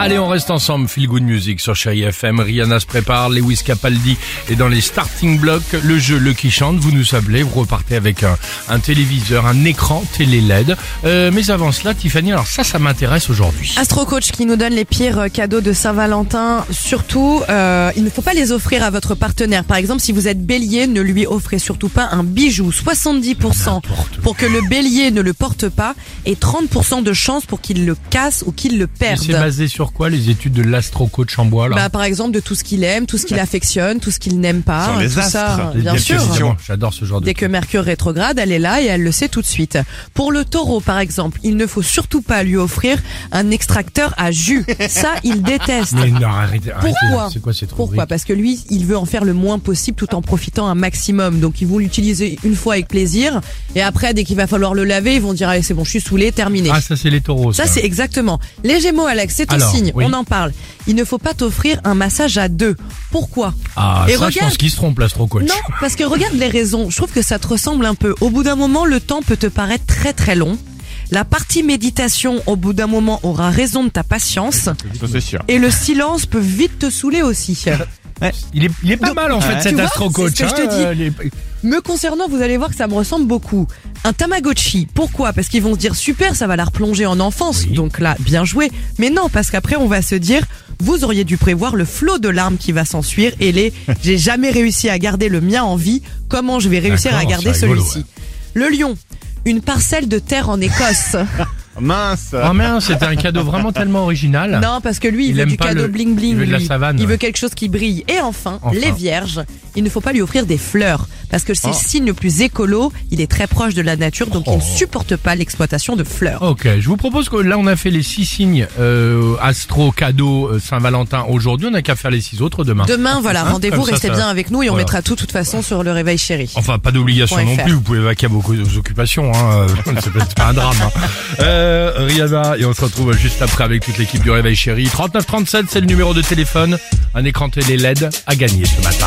Allez, on reste ensemble, Feel Good Music sur Chéri FM. Rihanna se prépare, Lewis Capaldi est dans les starting blocks. Le jeu Le qui chante, vous nous appelez, vous repartez avec un, un téléviseur, un écran télé LED. Euh, mais avant cela, Tiffany, alors ça, ça m'intéresse aujourd'hui. Astro Coach qui nous donne les pires cadeaux de Saint-Valentin. Surtout, euh, il ne faut pas les offrir à votre partenaire. Par exemple, si vous êtes bélier, ne lui offrez surtout pas un bijou. 70% pour que le bélier ne le porte pas et 30% de chance pour qu'il le casse ou qu'il le perde. c'est basé sur quoi les études de l'astro coach en bois là Bah, par exemple, de tout ce qu'il aime, tout ce qu'il affectionne, tout ce qu'il n'aime pas. Sur les tout ça, astres. bien Bien sûr. J'adore ce genre de Dès que Mercure rétrograde, elle est là et elle le sait tout de suite. Pour le taureau, par exemple, il ne faut surtout pas lui offrir un extracteur à jus. Ça, il déteste. Mais non, arrêtez, arrêtez. Pourquoi C'est quoi cette Pourquoi Parce que lui, il veut en faire le moins possible tout en profitant un maximum. Donc ils vont l'utiliser une fois avec plaisir et après, dès qu'il va falloir le laver, ils vont dire allez c'est bon, je suis saoulé, terminé. Ah, ça c'est les taureaux. Ça, c'est exactement. Les Gémeaux, Alex, c'est Alors, signe. oui. On en parle. Il ne faut pas t'offrir un massage à deux. Pourquoi Ah, Et ça, je regarde- pense qu'ils se trompent, l'astro coach. Non, parce que regarde les raisons. Je trouve que ça te ressemble un peu. Au bout d'un moment, le temps peut te paraître très très long. La partie méditation, au bout d'un moment, aura raison de ta patience. Ça c'est sûr. Et le silence peut vite te saouler aussi. Il est, il est pas mal en fait cet vois, astro coach. ce que je te dis. hein, les- Me concernant, vous allez voir que ça me ressemble beaucoup. Un Tamagotchi, pourquoi? Parce qu'ils vont se dire super, ça va la replonger en enfance. Oui. Donc là, bien joué. Mais non, parce qu'après, on va se dire, vous auriez dû prévoir le flot de larmes qui va s'ensuivre et les j'ai jamais réussi à garder le mien en vie, comment je vais réussir à garder celui-ci? Le lion, une parcelle de terre en Écosse. Mince. Oh mince, c'était un cadeau vraiment tellement original. non, parce que lui, il, Il veut aime du pas cadeau le- bling bling. il veut de la savane, Il ouais. veut quelque chose qui brille. Et enfin, Enfin. les vierges, il ne faut pas lui offrir des fleurs. Parce que c'est le signe le plus écolo, il est très proche de la nature, donc il ne Oh. supporte pas l'exploitation de fleurs. Ok, je vous propose que là on a fait les six signes euh, astro cadeau euh, Saint-Valentin aujourd'hui, on n'a qu'à faire les six autres demain. Demain, voilà, Hein, rendez-vous, comme ça, restez ça- bien avec nous et on voilà. mettra tout de toute façon sur le réveil chéri. Enfin, pas d'obligation Point non FR. plus, vous pouvez vaquer à vos, vos occupations, hein. c'est pas- c'est pas un drame. Hein. Euh, Rihanna, et on se retrouve juste après avec toute l'équipe du Réveil Chéri. 3937, c'est le numéro de téléphone, un écran télé LED à gagner ce matin.